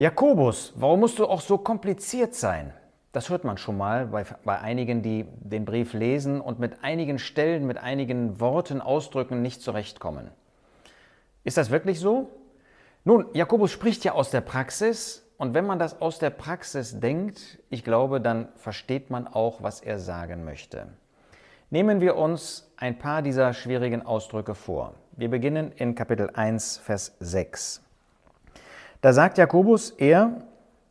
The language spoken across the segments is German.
Jakobus, warum musst du auch so kompliziert sein? Das hört man schon mal bei, bei, einigen, die den Brief lesen und mit einigen Stellen, mit einigen Worten, Ausdrücken nicht zurechtkommen. Ist das wirklich so? Nun, Jakobus spricht ja aus der Praxis und wenn man das aus der Praxis denkt, ich glaube, dann versteht man auch, was er sagen möchte. Nehmen wir uns ein paar dieser schwierigen Ausdrücke vor. Wir beginnen in Kapitel 1, Vers 6. Da sagt Jakobus, er,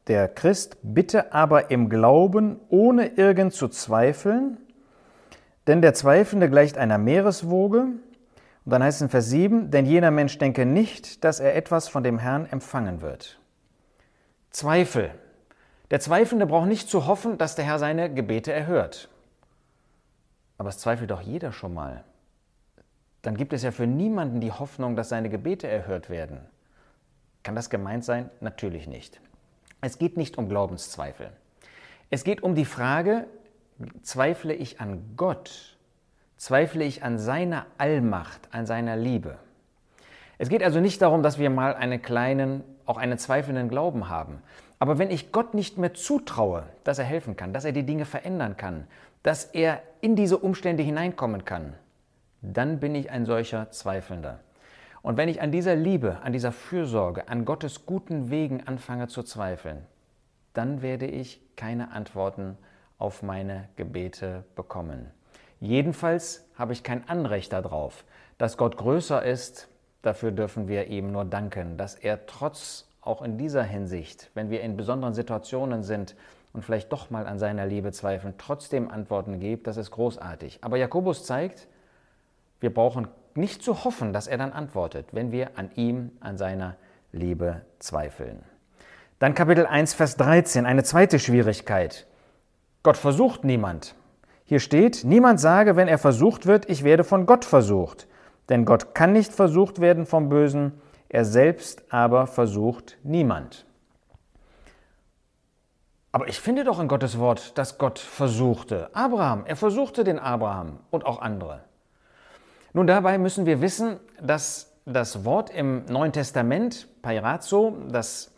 der Christ, bitte aber im Glauben, ohne irgend zu zweifeln, denn der Zweifelnde gleicht einer Meereswoge. Und dann heißt es in Vers 7, denn jener Mensch denke nicht, dass er etwas von dem Herrn empfangen wird. Zweifel. Der Zweifelnde braucht nicht zu hoffen, dass der Herr seine Gebete erhört. Aber es zweifelt doch jeder schon mal. Dann gibt es ja für niemanden die Hoffnung, dass seine Gebete erhört werden. Kann das gemeint sein? Natürlich nicht. Es geht nicht um Glaubenszweifel. Es geht um die Frage, zweifle ich an Gott? Zweifle ich an seiner Allmacht, an seiner Liebe? Es geht also nicht darum, dass wir mal einen kleinen, auch einen zweifelnden Glauben haben. Aber wenn ich Gott nicht mehr zutraue, dass er helfen kann, dass er die Dinge verändern kann, dass er in diese Umstände hineinkommen kann, dann bin ich ein solcher Zweifelnder. Und wenn ich an dieser Liebe, an dieser Fürsorge, an Gottes guten Wegen anfange zu zweifeln, dann werde ich keine Antworten auf meine Gebete bekommen. Jedenfalls habe ich kein Anrecht darauf. Dass Gott größer ist, dafür dürfen wir ihm nur danken, dass er trotz auch in dieser Hinsicht, wenn wir in besonderen Situationen sind und vielleicht doch mal an seiner Liebe zweifeln, trotzdem Antworten gibt, das ist großartig. Aber Jakobus zeigt, wir brauchen nicht zu hoffen, dass er dann antwortet, wenn wir an ihm, an seiner Liebe zweifeln. Dann Kapitel 1, Vers 13, eine zweite Schwierigkeit. Gott versucht niemand. Hier steht, niemand sage, wenn er versucht wird, ich werde von Gott versucht. Denn Gott kann nicht versucht werden vom Bösen, er selbst aber versucht niemand. Aber ich finde doch in Gottes Wort, dass Gott versuchte. Abraham, er versuchte den Abraham und auch andere. Nun, dabei müssen wir wissen, dass das Wort im Neuen Testament, Pairazzo, das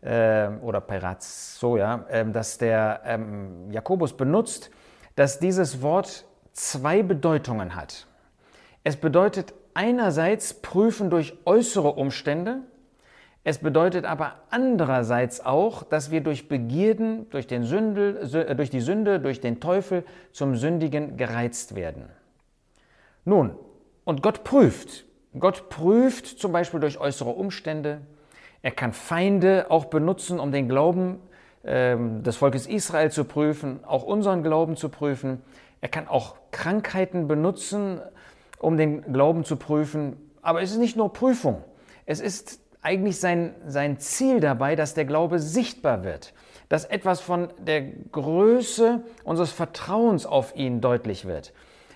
äh, oder Pairazzo, ja, äh, der ähm, Jakobus benutzt, dass dieses Wort zwei Bedeutungen hat. Es bedeutet einerseits prüfen durch äußere Umstände, es bedeutet aber andererseits auch, dass wir durch Begierden, durch, den Sündel, äh, durch die Sünde, durch den Teufel zum Sündigen gereizt werden. Nun, und Gott prüft. Gott prüft zum Beispiel durch äußere Umstände. Er kann Feinde auch benutzen, um den Glauben äh, des Volkes Israel zu prüfen, auch unseren Glauben zu prüfen. Er kann auch Krankheiten benutzen, um den Glauben zu prüfen. Aber es ist nicht nur Prüfung. Es ist eigentlich sein, sein Ziel dabei, dass der Glaube sichtbar wird, dass etwas von der Größe unseres Vertrauens auf ihn deutlich wird.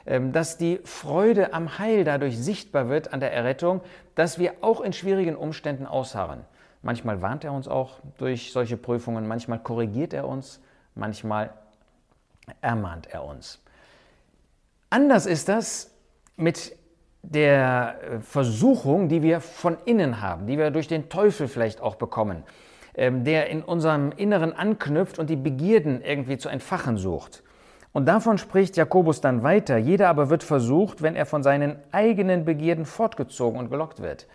Ähm, dass die Freude am Heil dadurch sichtbar wird an der Errettung, dass wir auch in schwierigen Umständen ausharren. Manchmal warnt er uns auch durch solche Prüfungen, manchmal korrigiert er uns, manchmal ermahnt er uns. Anders ist das mit der äh, Versuchung, die wir von innen haben, die wir durch den Teufel vielleicht auch bekommen, ähm, der in unserem Inneren anknüpft und die Begierden irgendwie zu entfachen sucht. Und davon spricht Jakobus dann weiter. Jeder aber wird versucht, wenn er von seinen eigenen Begierden fortgezogen und gelockt wird.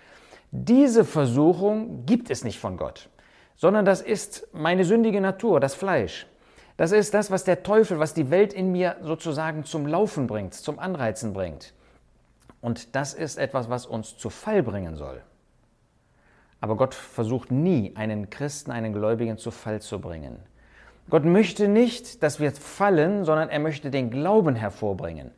Diese Versuchung gibt es nicht von Gott, sondern das ist meine sündige Natur, das Fleisch. Das ist das, was der Teufel, was die Welt in mir sozusagen zum Laufen bringt, zum Anreizen bringt. Und das ist etwas, was uns zu Fall bringen soll. Aber Gott versucht nie, einen Christen, einen Gläubigen zu Fall zu bringen. Gott möchte nicht, dass wir fallen, sondern er möchte den Glauben hervorbringen.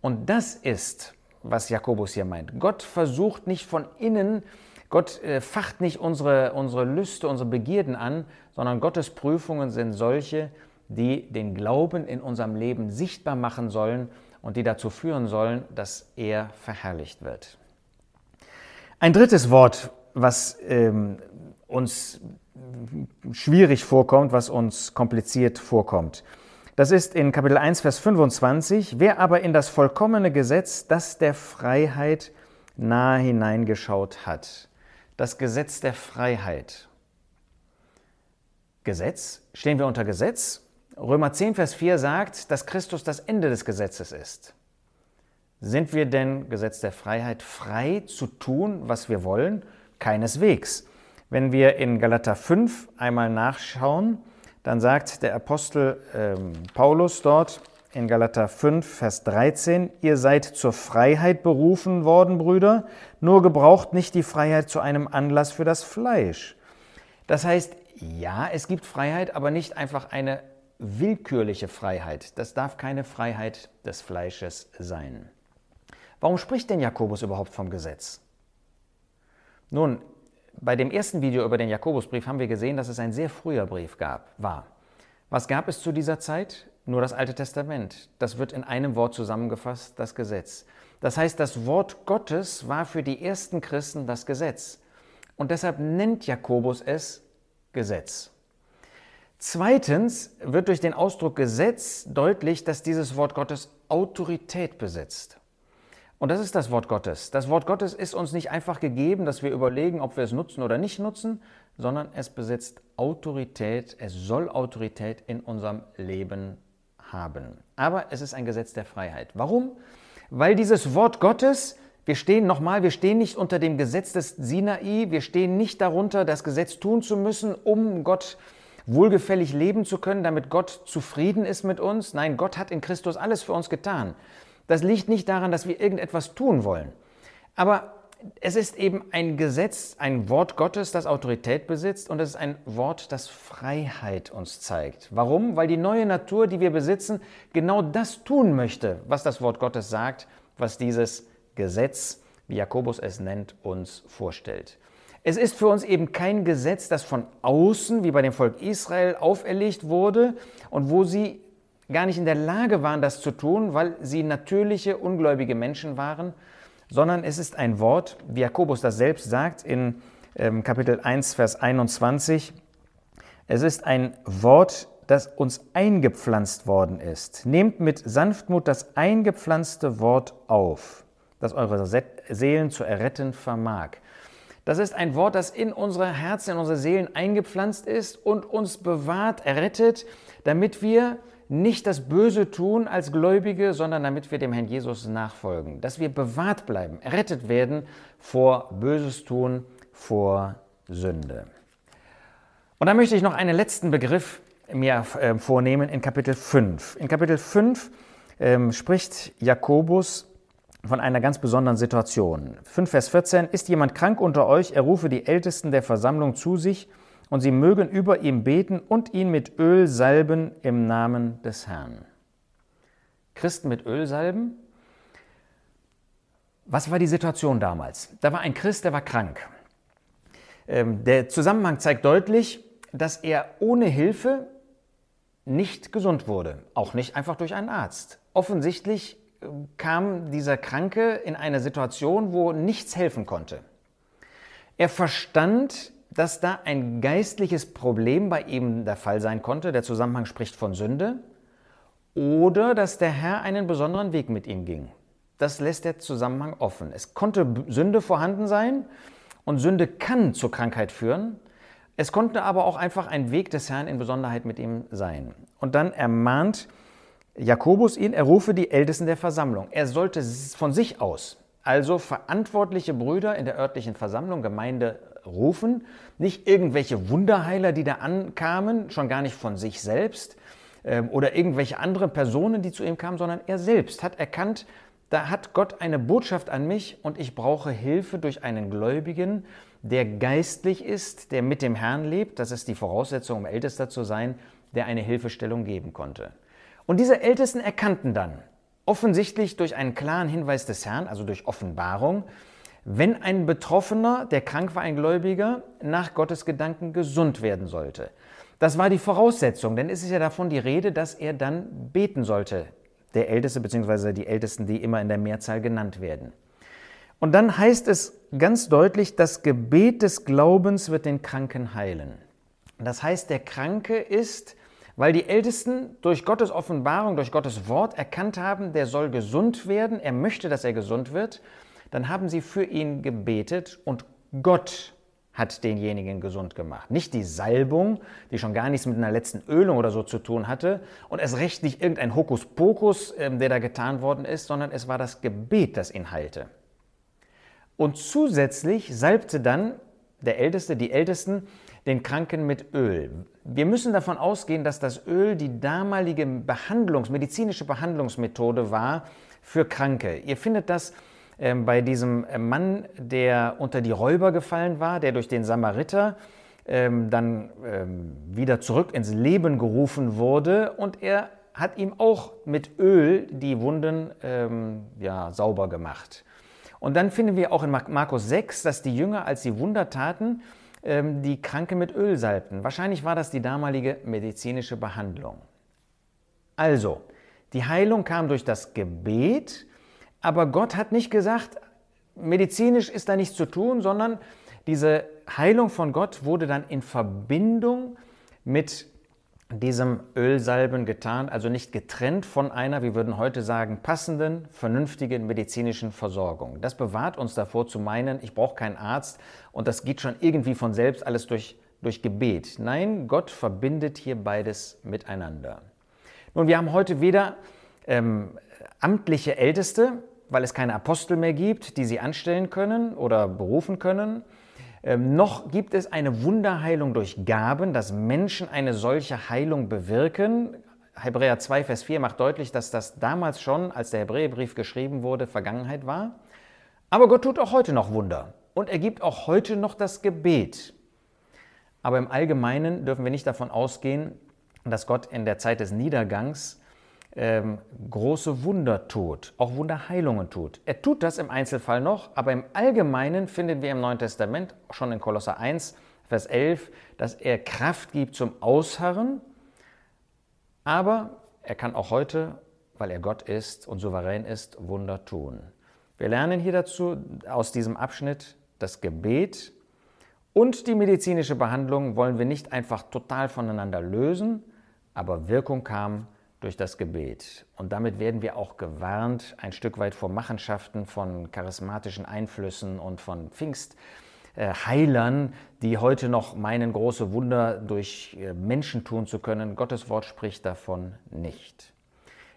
Und das ist, was Jakobus hier meint. Gott versucht nicht von innen, Gott äh, facht nicht unsere, unsere Lüste, unsere Begierden an, sondern Gottes Prüfungen sind solche, die den Glauben in unserem Leben sichtbar machen sollen und die dazu führen sollen, dass er verherrlicht wird. Ein drittes Wort, was ähm, uns schwierig vorkommt, was uns kompliziert vorkommt. Das ist in Kapitel 1, Vers 25. Wer aber in das vollkommene Gesetz, das der Freiheit nahe hineingeschaut hat. Das Gesetz der Freiheit. Gesetz? Stehen wir unter Gesetz? Römer 10, Vers 4 sagt, dass Christus das Ende des Gesetzes ist. Sind wir denn, Gesetz der Freiheit, frei zu tun, was wir wollen? Keineswegs. Wenn wir in Galater 5 einmal nachschauen, dann sagt der Apostel ähm, Paulus dort in Galater 5, Vers 13, ihr seid zur Freiheit berufen worden, Brüder, nur gebraucht nicht die Freiheit zu einem Anlass für das Fleisch. Das heißt, ja, es gibt Freiheit, aber nicht einfach eine willkürliche Freiheit. Das darf keine Freiheit des Fleisches sein. Warum spricht denn Jakobus überhaupt vom Gesetz? Nun, bei dem ersten Video über den Jakobusbrief haben wir gesehen, dass es ein sehr früher Brief gab, war. Was gab es zu dieser Zeit? Nur das Alte Testament. Das wird in einem Wort zusammengefasst, das Gesetz. Das heißt, das Wort Gottes war für die ersten Christen das Gesetz. Und deshalb nennt Jakobus es Gesetz. Zweitens wird durch den Ausdruck Gesetz deutlich, dass dieses Wort Gottes Autorität besitzt. Und das ist das Wort Gottes. Das Wort Gottes ist uns nicht einfach gegeben, dass wir überlegen, ob wir es nutzen oder nicht nutzen, sondern es besitzt Autorität, es soll Autorität in unserem Leben haben. Aber es ist ein Gesetz der Freiheit. Warum? Weil dieses Wort Gottes, wir stehen nochmal, wir stehen nicht unter dem Gesetz des Sinai, wir stehen nicht darunter, das Gesetz tun zu müssen, um Gott wohlgefällig leben zu können, damit Gott zufrieden ist mit uns. Nein, Gott hat in Christus alles für uns getan. Das liegt nicht daran, dass wir irgendetwas tun wollen. Aber es ist eben ein Gesetz, ein Wort Gottes, das Autorität besitzt und es ist ein Wort, das Freiheit uns zeigt. Warum? Weil die neue Natur, die wir besitzen, genau das tun möchte, was das Wort Gottes sagt, was dieses Gesetz, wie Jakobus es nennt, uns vorstellt. Es ist für uns eben kein Gesetz, das von außen, wie bei dem Volk Israel, auferlegt wurde und wo sie gar nicht in der Lage waren, das zu tun, weil sie natürliche, ungläubige Menschen waren, sondern es ist ein Wort, wie Jakobus das selbst sagt in ähm, Kapitel 1, Vers 21. Es ist ein Wort, das uns eingepflanzt worden ist. Nehmt mit Sanftmut das eingepflanzte Wort auf, das eure Seelen zu erretten vermag. Das ist ein Wort, das in unsere Herzen, in unsere Seelen eingepflanzt ist und uns bewahrt, errettet, damit wir nicht das Böse tun als Gläubige, sondern damit wir dem Herrn Jesus nachfolgen, dass wir bewahrt bleiben, errettet werden vor Böses tun, vor Sünde. Und da möchte ich noch einen letzten Begriff mir äh, vornehmen in Kapitel 5. In Kapitel 5 ähm, spricht Jakobus von einer ganz besonderen Situation. 5 Vers 14, ist jemand krank unter euch, er rufe die Ältesten der Versammlung zu sich und sie mögen über ihm beten und ihn mit Öl salben im Namen des Herrn. Christen mit Öl salben? Was war die Situation damals? Da war ein Christ, der war krank. Ähm, der Zusammenhang zeigt deutlich, dass er ohne Hilfe nicht gesund wurde, auch nicht einfach durch einen Arzt. Offensichtlich ähm, kam dieser Kranke in eine Situation, wo nichts helfen konnte. Er verstand dass da ein geistliches Problem bei ihm der Fall sein konnte, der Zusammenhang spricht von Sünde, oder dass der Herr einen besonderen Weg mit ihm ging. Das lässt der Zusammenhang offen. Es konnte Sünde vorhanden sein und Sünde kann zur Krankheit führen. Es konnte aber auch einfach ein Weg des Herrn in Besonderheit mit ihm sein. Und dann ermahnt Jakobus ihn, er rufe die Ältesten der Versammlung. Er sollte von sich aus, also verantwortliche Brüder in der örtlichen Versammlung, Gemeinde rufen. Nicht irgendwelche Wunderheiler, die da ankamen, schon gar nicht von sich selbst ähm, oder irgendwelche andere Personen, die zu ihm kamen, sondern er selbst hat erkannt, da hat Gott eine Botschaft an mich und ich brauche Hilfe durch einen Gläubigen, der geistlich ist, der mit dem Herrn lebt. Das ist die Voraussetzung, um Ältester zu sein, der eine Hilfestellung geben konnte. Und diese Ältesten erkannten dann, offensichtlich durch einen klaren Hinweis des Herrn, also durch Offenbarung, wenn ein Betroffener, der krank war, ein Gläubiger, nach Gottes Gedanken gesund werden sollte. Das war die Voraussetzung, denn es ist ja davon die Rede, dass er dann beten sollte, der Älteste bzw. die Ältesten, die immer in der Mehrzahl genannt werden. Und dann heißt es ganz deutlich, das Gebet des Glaubens wird den Kranken heilen. Das heißt, der Kranke ist, weil die Ältesten durch Gottes Offenbarung, durch Gottes Wort erkannt haben, der soll gesund werden, er möchte, dass er gesund wird, dann haben sie für ihn gebetet und Gott hat denjenigen gesund gemacht. Nicht die Salbung, die schon gar nichts mit einer letzten Ölung oder so zu tun hatte und es recht nicht irgendein Hokuspokus, ähm, der da getan worden ist, sondern es war das Gebet, das ihn heilte. Und zusätzlich salbte dann der Älteste, die Ältesten, den Kranken mit Öl. Wir müssen davon ausgehen, dass das Öl die damalige Behandlungs-, medizinische Behandlungsmethode war für Kranke. Ihr findet das ähm, bei diesem Mann, der unter die Räuber gefallen war, der durch den Samariter ähm, dann ähm, wieder zurück ins Leben gerufen wurde und er hat ihm auch mit Öl die Wunden ähm, ja, sauber gemacht. Und dann finden wir auch in Markus 6, dass die Jünger, als sie Wunder taten, ähm, die Kranke mit Öl salbten. Wahrscheinlich war das die damalige medizinische Behandlung. Also, die Heilung kam durch das Gebet, aber Gott hat nicht gesagt, medizinisch ist da nichts zu tun, sondern diese Heilung von Gott wurde dann in Verbindung mit diesem Ölsalben getan, also nicht getrennt von einer, wir würden heute sagen, passenden, vernünftigen medizinischen Versorgung. Das bewahrt uns davor zu meinen, ich brauche keinen Arzt und das geht schon irgendwie von selbst alles durch, durch Gebet. Nein, Gott verbindet hier beides miteinander. Nun, wir haben heute weder ähm, amtliche Älteste, weil es keine Apostel mehr gibt, die sie anstellen können oder berufen können, ähm, noch gibt es eine Wunderheilung durch Gaben, dass Menschen eine solche Heilung bewirken. Hebräer 2, Vers 4 macht deutlich, dass das damals schon, als der Hebräerbrief geschrieben wurde, Vergangenheit war. Aber Gott tut auch heute noch Wunder und er gibt auch heute noch das Gebet. Aber im Allgemeinen dürfen wir nicht davon ausgehen, dass Gott in der Zeit des Niedergangs ähm, große Wunder tut, auch Wunderheilungen tut. Er tut das im Einzelfall noch, aber im Allgemeinen finden wir im Neuen Testament, schon in Kolosser 1, Vers 11, dass er Kraft gibt zum Ausharren, aber er kann auch heute, weil er Gott ist und souverän ist, Wunder tun. Wir lernen hier dazu aus diesem Abschnitt das Gebet und die medizinische Behandlung wollen wir nicht einfach total voneinander lösen, aber Wirkung kam durch das Gebet. Und damit werden wir auch gewarnt, ein Stück weit vor Machenschaften von charismatischen Einflüssen und von Pfingstheilern, die heute noch meinen, große Wunder durch äh, Menschen tun zu können. Gottes Wort spricht davon nicht.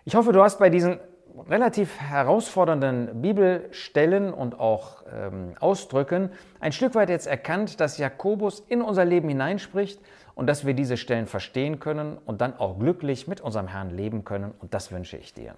Ich hoffe, du hast bei diesen relativ herausfordernden Bibelstellen und auch ähm, Ausdrücken ein Stück weit jetzt erkannt, dass Jakobus in unser Leben hineinspricht und dass wir diese Stellen verstehen können und dann auch glücklich mit unserem Herrn leben können. Und das wünsche ich dir.